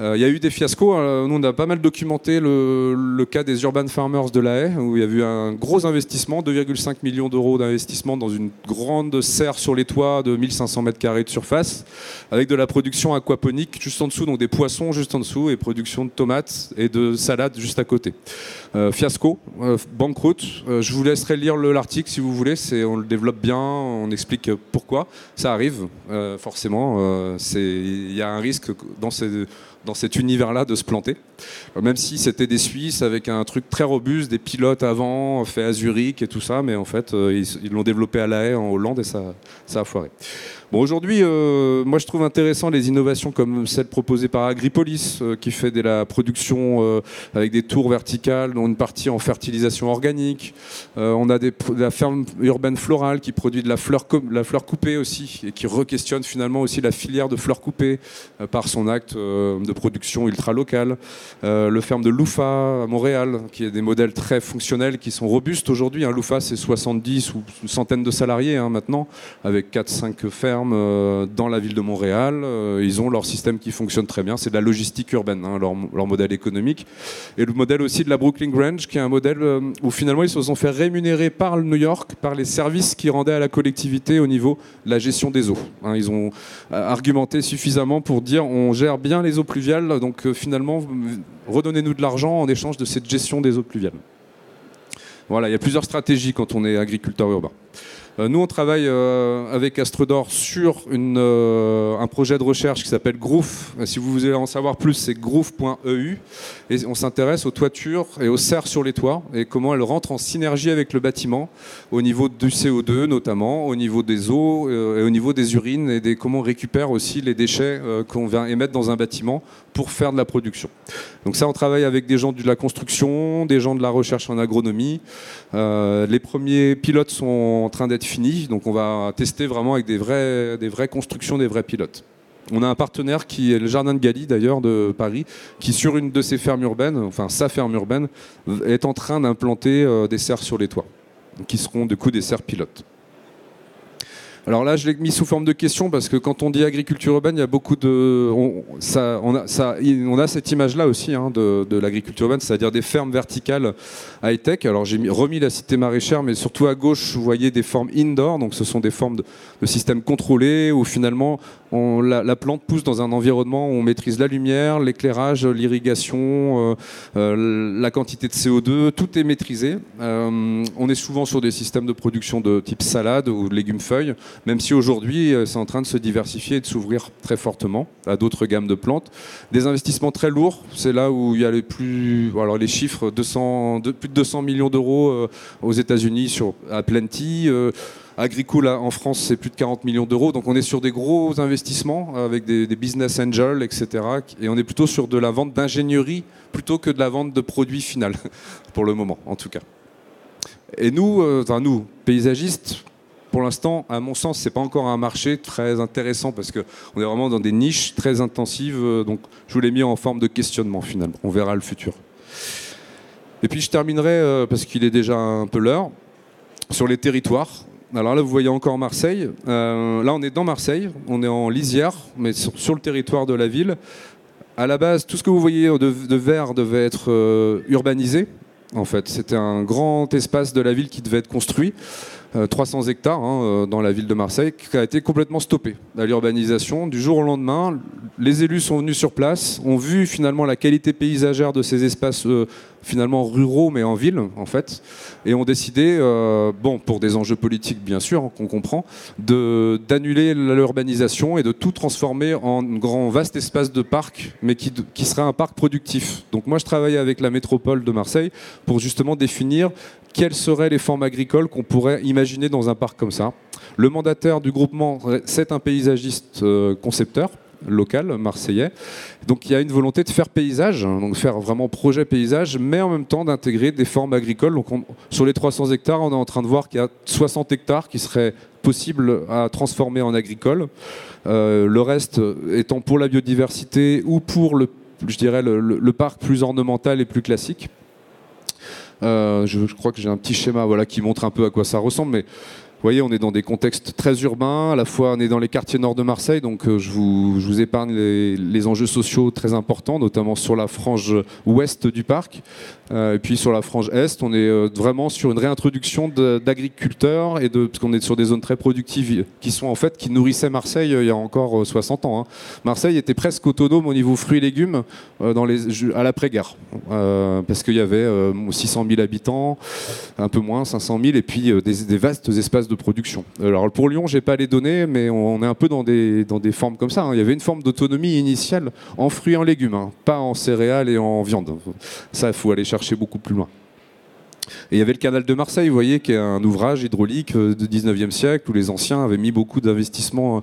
Euh, Il y a eu des fiascos. hein. Nous on a pas mal documenté le, le cas des urban farmers de la haie où il y a eu un gros investissement, 2,5 millions d'euros d'investissement dans une grande serre sur les toits de 1500 mètres carrés de surface avec de la production aquaponique juste en dessous, donc des poissons juste en dessous et production de tomates et de salades juste à côté. Euh, fiasco, euh. Euh, je vous laisserai lire le- l'article si vous voulez. On le développe bien, on explique pourquoi. Ça arrive, euh, forcément. il y a un risque dans, ces- dans cet univers-là de se planter. Euh, Même si c'était des Suisses avec un truc très robuste, des pilotes avant, fait à Zurich et tout ça, mais en fait, euh, ils, l'ont développé à La Haye en Hollande et ça, ça a foiré. Bon, aujourd'hui, euh, moi je trouve intéressant les innovations comme celle proposée par Agripolis, qui fait de la production avec des tours verticales, dont une partie en fertilisation organique. On a la ferme urbaine florale qui produit de la fleur, la fleur coupée aussi, et qui re-questionne finalement aussi la filière de fleurs coupées par son acte de production ultra locale. Euh, le ferme de Loufa à Montréal, qui est des modèles très fonctionnels, qui sont robustes aujourd'hui. Un Loufa, c'est 70 ou une centaine de salariés hein, maintenant, avec 4-5 fermes euh, dans la ville de Montréal. Euh, ils ont leur système qui fonctionne très bien. C'est de la logistique urbaine, hein, leur, leur modèle économique. Et le modèle aussi de la Brooklyn Grange, qui est un modèle où finalement ils se sont fait rémunérer par le New York, par les services qu'ils rendaient à la collectivité au niveau de la gestion des eaux. Hein, ils ont argumenté suffisamment pour dire on gère bien les eaux pluviales, donc euh, finalement redonnez-nous de l'argent en échange de cette gestion des eaux pluviales. Voilà, il y a plusieurs stratégies quand on est agriculteur urbain. Euh, Nous, on travaille euh, avec Astredor sur euh, un projet de recherche qui s'appelle Groof. Euh, Si vous voulez en savoir plus, c'est groof.eu. Et on s'intéresse aux toitures et aux serres sur les toits et comment elles rentrent en synergie avec le bâtiment au niveau du CO2 notamment, au niveau des eaux et au niveau des urines et comment on récupère aussi les déchets qu'on vient émettre dans un bâtiment pour faire de la production. Donc ça, on travaille avec des gens de la construction, des gens de la recherche en agronomie. Euh, les premiers pilotes sont en train d'être finis, donc on va tester vraiment avec des vraies, vraies constructions, des vrais pilotes. On a un partenaire qui est le Jardin de Galie d'ailleurs de Paris, qui sur une de ses fermes urbaines, enfin sa ferme urbaine, est en train d'implanter euh, des serres sur les toits, qui seront du coup des serres pilotes. Alors là, je l'ai mis sous forme de question parce que quand on dit agriculture urbaine, il y a beaucoup de. On, a, cette image-là aussi hein, de, de l'agriculture urbaine, c'est-à-dire des fermes verticales high-tech. Alors j'ai remis la cité maraîchère, mais surtout à gauche, vous voyez des formes indoor, donc ce sont des formes de, de systèmes contrôlés où finalement la, la, plante pousse dans un environnement où on maîtrise la lumière, l'éclairage, l'irrigation, euh, euh, la quantité de CO2, tout est maîtrisé. Euh, on est souvent sur des systèmes de production de type salade ou légumes-feuilles même si aujourd'hui euh, c'est en train de se diversifier et de s'ouvrir très fortement à d'autres gammes de plantes. Des investissements très lourds, c'est là où il y a les plus, alors les chiffres, 200, de, plus de 200 millions d'euros euh, aux États-Unis sur à Plenty. Euh, Agricole en France, c'est plus de 40 millions d'euros. Donc on est sur des gros investissements avec des, business angels, etc. Et on est plutôt sur de la vente d'ingénierie plutôt que de la vente de produits final, pour le moment en tout cas. Et nous, enfin nous, paysagistes, pour l'instant, à mon sens, c'est pas encore un marché très intéressant parce qu'on est vraiment dans des niches très intensives. Euh, donc, je vous l'ai mis en forme de questionnement finalement. On verra le futur. Et puis, je terminerai euh, parce qu'il est déjà un peu l'heure sur les territoires. Alors là, vous voyez encore Marseille. Euh, là, on est dans Marseille. On est en lisière, mais sur, le territoire de la ville. À la base, tout ce que vous voyez de, vert devait être urbanisé. En fait, c'était un grand espace de la ville qui devait être construit. 300 euh, hectares hein, dans la ville de Marseille, qui a été complètement stoppé à l'urbanisation. Du jour au lendemain, les élus sont venus sur place, ont vu finalement la qualité paysagère de ces espaces euh, finalement ruraux mais en ville en fait, et ont décidé, euh, bon pour des enjeux politiques bien sûr hein, qu'on comprend, de d'annuler l'urbanisation et de tout transformer en grand vaste espace de parc, mais qui, qui serait un parc productif. Donc moi je travaillais avec la métropole de Marseille pour justement définir quelles seraient les formes agricoles qu'on pourrait imaginer dans un parc comme ça. Le mandataire du groupement, c'est un paysagiste euh, concepteur local marseillais. Donc il y a une volonté de faire paysage, hein, donc faire vraiment projet paysage, mais en même temps d'intégrer des formes agricoles. Donc on, sur les 300 hectares, on est en train de voir qu'il y a 60 hectares qui seraient possibles à transformer en agricole. Euh, le reste étant pour la biodiversité ou pour le, je dirais, le parc plus ornemental et plus classique. Euh, je, je, crois que j'ai un petit schéma voilà, qui montre un peu à quoi ça ressemble, mais vous voyez, on est dans des contextes très urbains, à la fois on est dans les quartiers nord de Marseille, donc euh, je, vous, épargne les, enjeux sociaux très importants, notamment sur la frange ouest du parc. Euh, et puis sur la frange est, on est euh, vraiment sur une réintroduction d'agriculteurs, et parce qu'on est sur des zones très productives qui sont en fait, qui nourrissaient Marseille il y a encore 60 ans. Hein. Marseille était presque autonome au niveau fruits et légumes à l'après-guerre, parce qu'il y avait 600 000 habitants, un peu moins, 500 000, et puis des, des vastes espaces de production. Alors pour Lyon, j'ai pas les données, mais on est un peu dans des, formes comme ça. Hein. Il y avait une forme d'autonomie initiale en fruits et en légumes, hein, pas en céréales et en viande. Ça, il faut aller chercher beaucoup plus loin. Et il y avait le canal de Marseille, vous voyez, qui est un ouvrage hydraulique du 19e siècle où les anciens avaient mis beaucoup d'investissements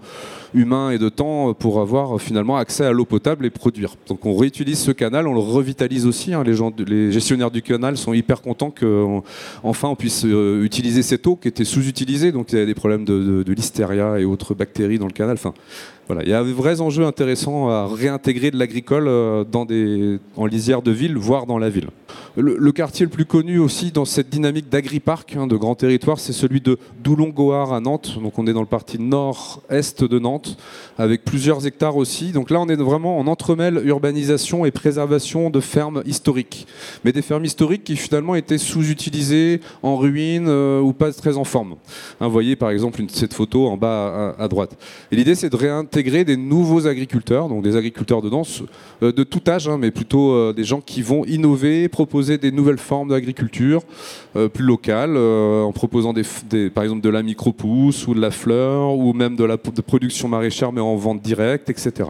humains et de temps pour avoir finalement accès à l'eau potable et produire. Donc on réutilise ce canal, on le revitalise aussi. Hein. Les, gestionnaires du canal sont hyper contents qu'enfin on, puisse euh, utiliser cette eau qui était sous-utilisée. Donc il y avait des problèmes de, listeria et autres bactéries dans le canal. Enfin, il y a de vrais enjeux intéressants à réintégrer de l'agricole dans des, en lisière de ville, voire dans la ville. Le, quartier le plus connu aussi dans cette dynamique d'agri-parc, hein, de grand territoire, c'est celui de Doulon-Goard à Nantes. Donc on est dans le parti nord-est de Nantes, avec plusieurs hectares aussi. Donc là, on est vraiment en entremêle urbanisation et préservation de fermes historiques. Mais des fermes historiques qui finalement étaient sous-utilisées, en ruine euh, ou pas très en forme. Hein, vous voyez par exemple cette photo en bas à, droite. Et l'idée, c'est de réintégrer des nouveaux agriculteurs, donc des agriculteurs de danse, euh, de tout âge, hein, mais plutôt euh, des gens qui vont innover, proposer des nouvelles formes d'agriculture plus locales, en proposant par exemple de la micro-pousse ou de la fleur, ou même de la de production maraîchère, mais en vente directe, etc.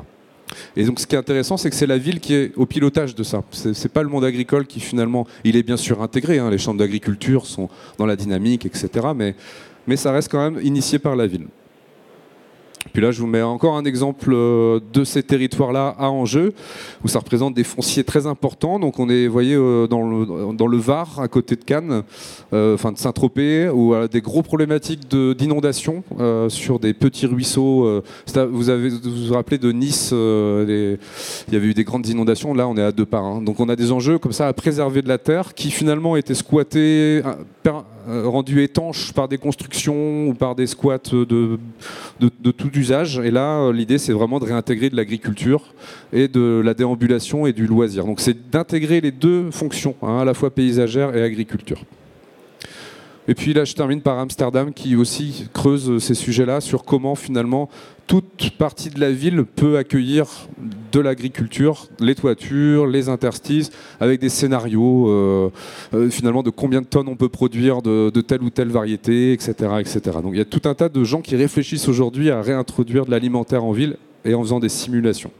Et donc ce qui est intéressant, c'est que c'est la ville qui est au pilotage de ça. C'est pas le monde agricole qui finalement, il est bien sûr intégré, hein, les chambres d'agriculture sont dans la dynamique, etc. Mais, mais ça reste quand même initié par la ville. Puis là, je vous mets encore un exemple euh, de ces territoires-là à Angers, où ça représente des fonciers très importants. Donc on est, vous voyez, euh, dans le, Var, à côté de Cannes, euh, enfin de Saint-Tropez, où a des gros problématiques d'inondation sur des petits ruisseaux. Vous avez vous, vous rappelez de Nice, il y avait eu des grandes inondations. Là, on est à deux par. Hein. Donc on a des enjeux comme ça à préserver de la terre qui finalement étaient squattés rendus étanches par des constructions ou par des squats de, tout usage. Et là, l'idée, c'est vraiment de réintégrer de l'agriculture et de la déambulation et du loisir. Donc c'est d'intégrer les deux fonctions, hein, à la fois paysagère et agriculture. Et puis là, je termine par Amsterdam qui aussi creuse ces sujets-là sur comment finalement toute partie de la ville peut accueillir de l'agriculture, les toitures, les interstices, avec des scénarios euh, euh, finalement de combien de tonnes on peut produire de, telle ou telle variété, etc., etc. Donc il y a tout un tas de gens qui réfléchissent aujourd'hui à réintroduire de l'alimentaire en ville et en faisant des simulations.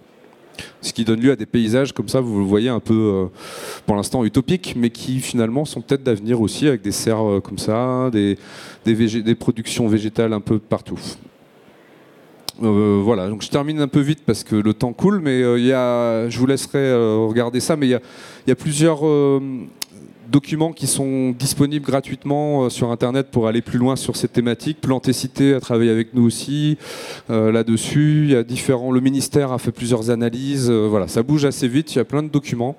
Ce qui donne lieu à des paysages comme ça, vous le voyez, un peu euh, pour l'instant utopiques, mais qui finalement sont peut-être d'avenir aussi, avec des serres comme ça, des, productions végétales un peu partout. Euh, voilà, donc je termine un peu vite parce que le temps coule, mais euh, y a, je vous laisserai euh, regarder ça, mais il y a, plusieurs documents qui sont disponibles gratuitement sur Internet pour aller plus loin sur cette thématique. Plantécité a travaillé avec nous aussi là-dessus. A différents, le ministère a fait plusieurs analyses. voilà, ça bouge assez vite. Il y a plein de documents.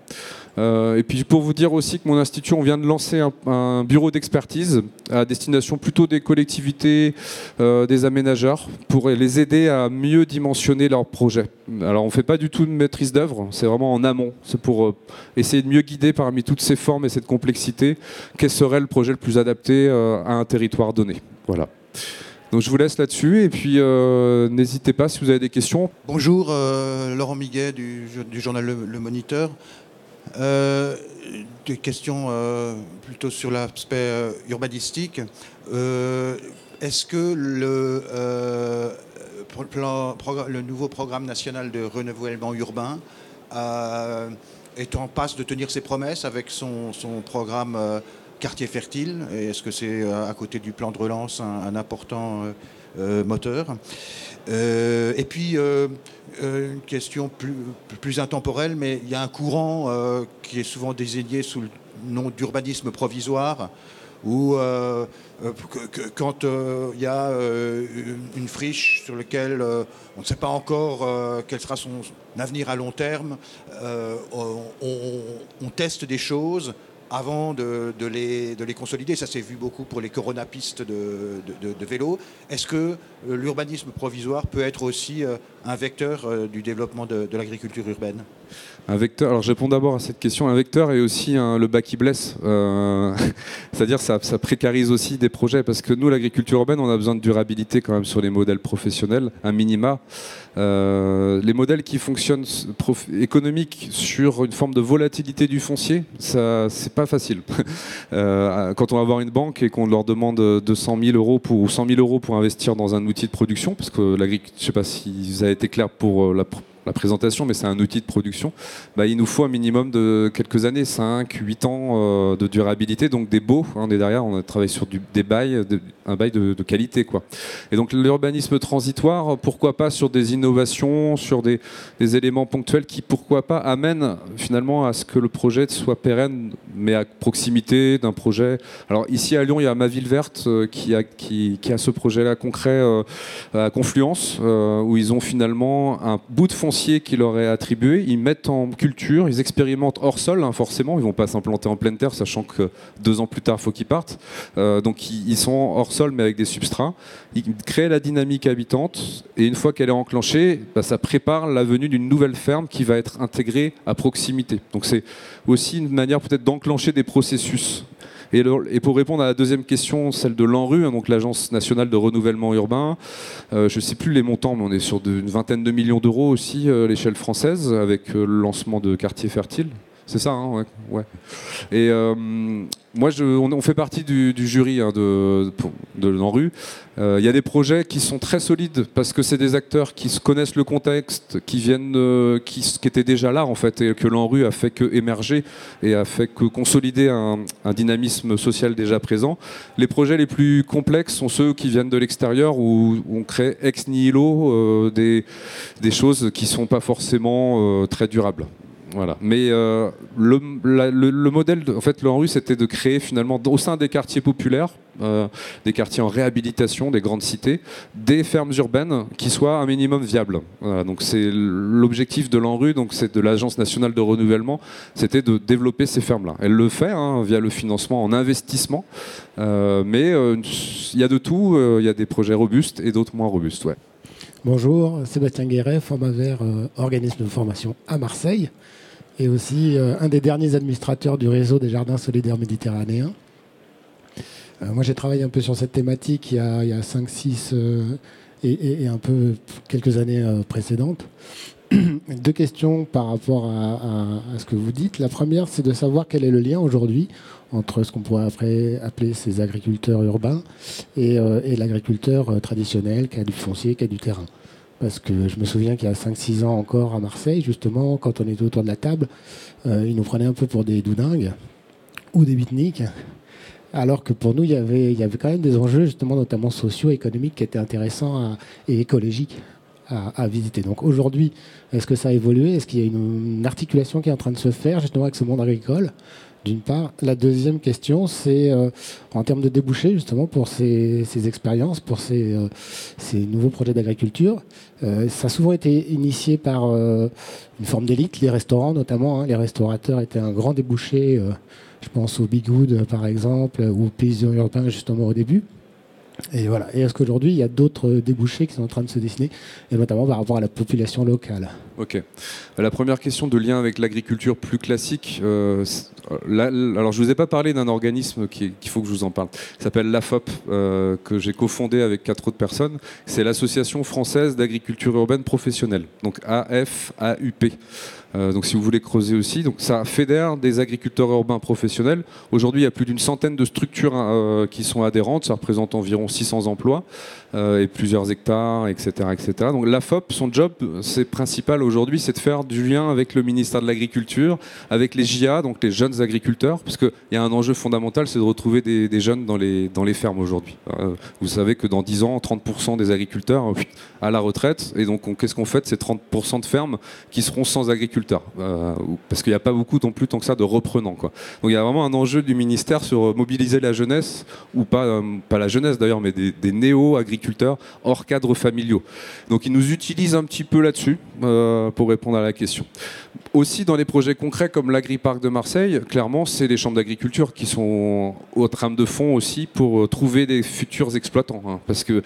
Euh, et puis pour vous dire aussi que mon institut, on vient de lancer un, bureau d'expertise à destination plutôt des collectivités, euh, des aménageurs, pour les aider à mieux dimensionner leurs projets. Alors on ne fait pas du tout de maîtrise d'œuvre, c'est vraiment en amont. C'est pour euh, essayer de mieux guider parmi toutes ces formes et cette complexité, quel serait le projet le plus adapté à un territoire donné. Voilà. Donc je vous laisse là-dessus et puis n'hésitez pas si vous avez des questions. Bonjour, Laurent Miguet du, journal le Moniteur. Euh, des questions euh, plutôt sur l'aspect euh, urbanistique. Est-ce que le, le, nouveau programme national de renouvellement urbain est en passe de tenir ses promesses avec son, programme quartier fertile? Est-ce que c'est à côté du plan de relance un, important moteur? Et puis une question plus, intemporelle, mais il y a un courant euh, qui est souvent désigné sous le nom d'urbanisme provisoire, où euh, quand il y a une friche sur laquelle on ne sait pas encore quel sera son avenir à long terme, on, teste des choses avant de, les, de, les, consolider. Ça s'est vu beaucoup pour les coronapistes de, de, vélo. Est-ce que l'urbanisme provisoire peut être aussi un vecteur du développement de l'agriculture urbaine? Un vecteur, alors je réponds d'abord à cette question. Un vecteur est aussi le bas qui blesse. Euh, c'est-à-dire ça, ça précarise aussi des projets parce que nous, l'agriculture urbaine, on a besoin de durabilité quand même sur les modèles professionnels, un minima. Euh, les modèles qui fonctionnent économiques sur une forme de volatilité du foncier, ça c'est pas facile. Euh, quand on va voir une banque et qu'on leur demande 200 000 euros pour, ou 100 000 euros pour investir dans un outil de production, parce que l'agriculture, je sais pas si ça a été clair pour la la présentation, mais c'est un outil de production, bah, il nous faut un minimum de quelques années, 5, 8 ans euh, de durabilité, donc des beaux. Hein, on est derrière, on a travaillé sur des bails, un bail de, qualité. Quoi. Et donc l'urbanisme transitoire, pourquoi pas sur des innovations, sur des, éléments ponctuels qui, pourquoi pas, amènent finalement à ce que le projet soit pérenne, mais à proximité d'un projet. Alors ici à Lyon, il y a Ma Ville Verte euh, qui, a, ce projet-là concret euh, à Confluence, où ils ont finalement un bout de foncier qui leur est attribué, ils mettent en culture, ils expérimentent hors sol, hein, forcément, ils vont pas s'implanter en pleine terre, sachant que deux ans plus tard, il faut qu'ils partent. Euh, donc ils, sont hors sol, mais avec des substrats. Ils créent la dynamique habitante, et une fois qu'elle est enclenchée, bah, ça prépare la venue d'une nouvelle ferme qui va être intégrée à proximité. Donc c'est aussi une manière peut-être d'enclencher des processus et, pour répondre à la deuxième question, celle de l'ANRU, hein, donc l'Agence nationale de renouvellement urbain, euh, je ne sais plus les montants, mais on est sur une vingtaine de millions d'euros aussi euh, à l'échelle française, avec euh, le lancement de quartiers fertiles. C'est ça, hein, ouais, Et moi, on, fait partie du, jury hein, de, de l'ANRU. Il y a des projets qui sont très solides parce que c'est des acteurs qui connaissent le contexte, qui viennent, qui, qui, étaient déjà là en fait, et que l'ANRU a fait que émerger et a fait que consolider un, dynamisme social déjà présent. Les projets les plus complexes sont ceux qui viennent de l'extérieur où on crée ex nihilo des, des choses qui sont pas forcément très durables. Voilà. Mais euh, le, le, modèle, de, en fait, le c'était de créer finalement au sein des quartiers populaires, euh, des quartiers en réhabilitation, des grandes cités, des fermes urbaines qui soient un minimum viables. donc c'est l'objectif de l'ANRU, donc c'est de l'Agence nationale de renouvellement, c'était de développer ces fermes-là. Elle le fait hein, via le financement en investissement, euh, mais il y a de tout. Il y a des projets robustes et d'autres moins robustes. Ouais. Bonjour, Sébastien Guéret, formateur, organisme de formation à Marseille et aussi euh, un des derniers administrateurs du réseau des jardins solidaires méditerranéens. Euh, moi, j'ai travaillé un peu sur cette thématique il y a, 5, 6 euh, et, un peu quelques années précédentes. Deux questions par rapport à, ce que vous dites. La première, c'est de savoir quel est le lien aujourd'hui entre ce qu'on pourrait après appeler ces agriculteurs urbains et l'agriculteur traditionnel qui a du foncier, qui a du terrain. Parce que je me souviens qu'il y a 5-6 ans encore à Marseille, justement, quand on était autour de la table, euh, ils nous prenaient un peu pour des doudingues ou des bitniks. Alors que pour nous, il y, avait, il y avait quand même des enjeux, justement, notamment sociaux, économiques, qui étaient intéressants et écologiques à, visiter. Donc aujourd'hui, est-ce que ça a évolué? Est-ce qu'il y a une, articulation qui est en train de se faire, justement, avec ce monde agricole? D'une part. La deuxième question, c'est euh, en termes de débouchés, justement, pour ces, expériences, pour ces, euh, nouveaux projets d'agriculture. Euh, ça a souvent été initié par une forme d'élite, les restaurants notamment. Hein. Les restaurateurs étaient un grand débouché, je pense au Bigoud, par exemple, ou aux paysans urbains, justement, au début. Et voilà. Et est-ce qu'aujourd'hui, il y a d'autres débouchés qui sont en train de se dessiner, et notamment par rapport à la population locale? Ok. La première question de lien avec l'agriculture plus classique. Euh, alors, je vous ai pas parlé d'un organisme qu'il faut que je vous en parle. Il s'appelle l'AFOP, euh, que j'ai cofondé avec quatre autres personnes. C'est l'Association française d'agriculture urbaine professionnelle, donc AFAUP. Euh, donc si vous voulez creuser aussi, donc ça fédère des agriculteurs urbains professionnels. Aujourd'hui, il y a plus d'une centaine de structures qui sont adhérentes, ça représente environ 600 emplois et plusieurs hectares, etc., etc. Donc la FOP, son job, c'est principal aujourd'hui, c'est de faire du lien avec le ministère de l'Agriculture, avec les JA, donc les jeunes agriculteurs, parce qu'il y a un enjeu fondamental, c'est de retrouver des, jeunes dans les, fermes aujourd'hui. vous savez que dans 10 ans, 30% des agriculteurs à la retraite, et donc qu'est-ce qu'on fait de ces 30% de fermes qui seront sans agriculteurs? Euh, parce qu'il n'y a pas beaucoup non plus tant que ça de reprenants. Donc il y a vraiment un enjeu du ministère sur euh, mobiliser la jeunesse, ou pas, euh, pas la jeunesse d'ailleurs, mais des, néo-agriculteurs hors cadre familiaux. Donc ils nous utilisent un petit peu là-dessus pour répondre à la question. Aussi dans les projets concrets comme l'Agri-Parc de Marseille, clairement c'est les chambres d'agriculture qui sont au trame de fond aussi pour trouver des futurs exploitants. Hein, parce que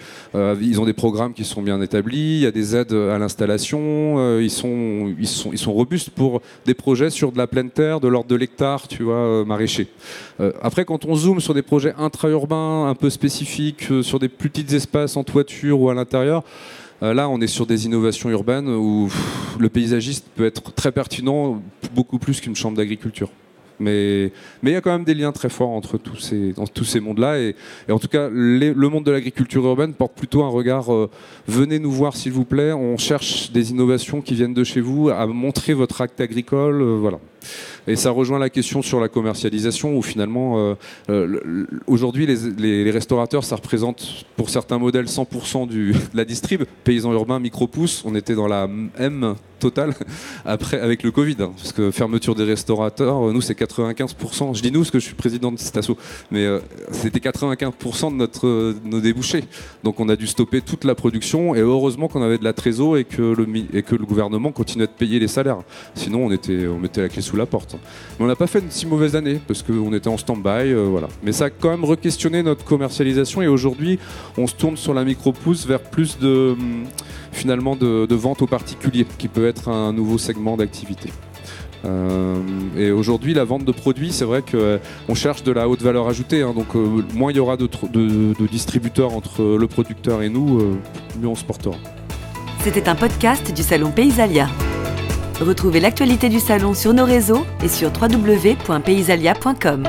ils ont des programmes qui sont bien établis, il y a des aides à l'installation, ils, sont, sont pour des projets sur de la pleine terre, de l'ordre de l'hectare, tu vois, euh, maraîcher. Euh, après, quand on zoome sur des projets intra-urbains un peu spécifiques, euh, sur des plus petits espaces en toiture ou à l'intérieur, là, on est sur des innovations urbaines où le paysagiste peut être très pertinent, beaucoup plus qu'une chambre d'agriculture. Mais, mais il y a quand même des liens très forts entre tous ces, tous ces mondes-là. Et, en tout cas, le monde de l'agriculture urbaine porte plutôt un regard euh, venez nous voir s'il vous plaît, on cherche des innovations qui viennent de chez vous, à montrer votre acte agricole. Euh, voilà. Et ça rejoint la question sur la commercialisation où finalement, euh, euh, aujourd'hui, les, restaurateurs, ça représente pour certains modèles 100% du, de la distrib. Paysans urbains, micro-pouces, on était dans la M totale après, avec le Covid. Hein, parce que fermeture des restaurateurs, euh, nous, c'est 95%. Je dis nous parce que je suis président de cet asso. Mais c'était 95% de notre, nos débouchés. Donc on a dû stopper toute la production. Et heureusement qu'on avait de la trésor et que le, gouvernement continuait de payer les salaires. Sinon, on, était, on mettait la clé la porte. Mais on n'a pas fait une si mauvaise année parce qu'on était en stand-by, euh, voilà. Mais ça a quand même re-questionné notre commercialisation et aujourd'hui, on se tourne sur la micro-pousse vers plus de hum, finalement de, vente aux particuliers, qui peut être un nouveau segment d'activité. Euh, et aujourd'hui, la vente de produits, c'est vrai qu'on euh, cherche de la haute valeur ajoutée. Hein. donc, moins il y aura de, de, distributeurs entre le producteur et nous, mieux on se portera. C'était un podcast du Salon Paysalia. Retrouvez l'actualité du salon sur nos réseaux et sur www.paysalia.com.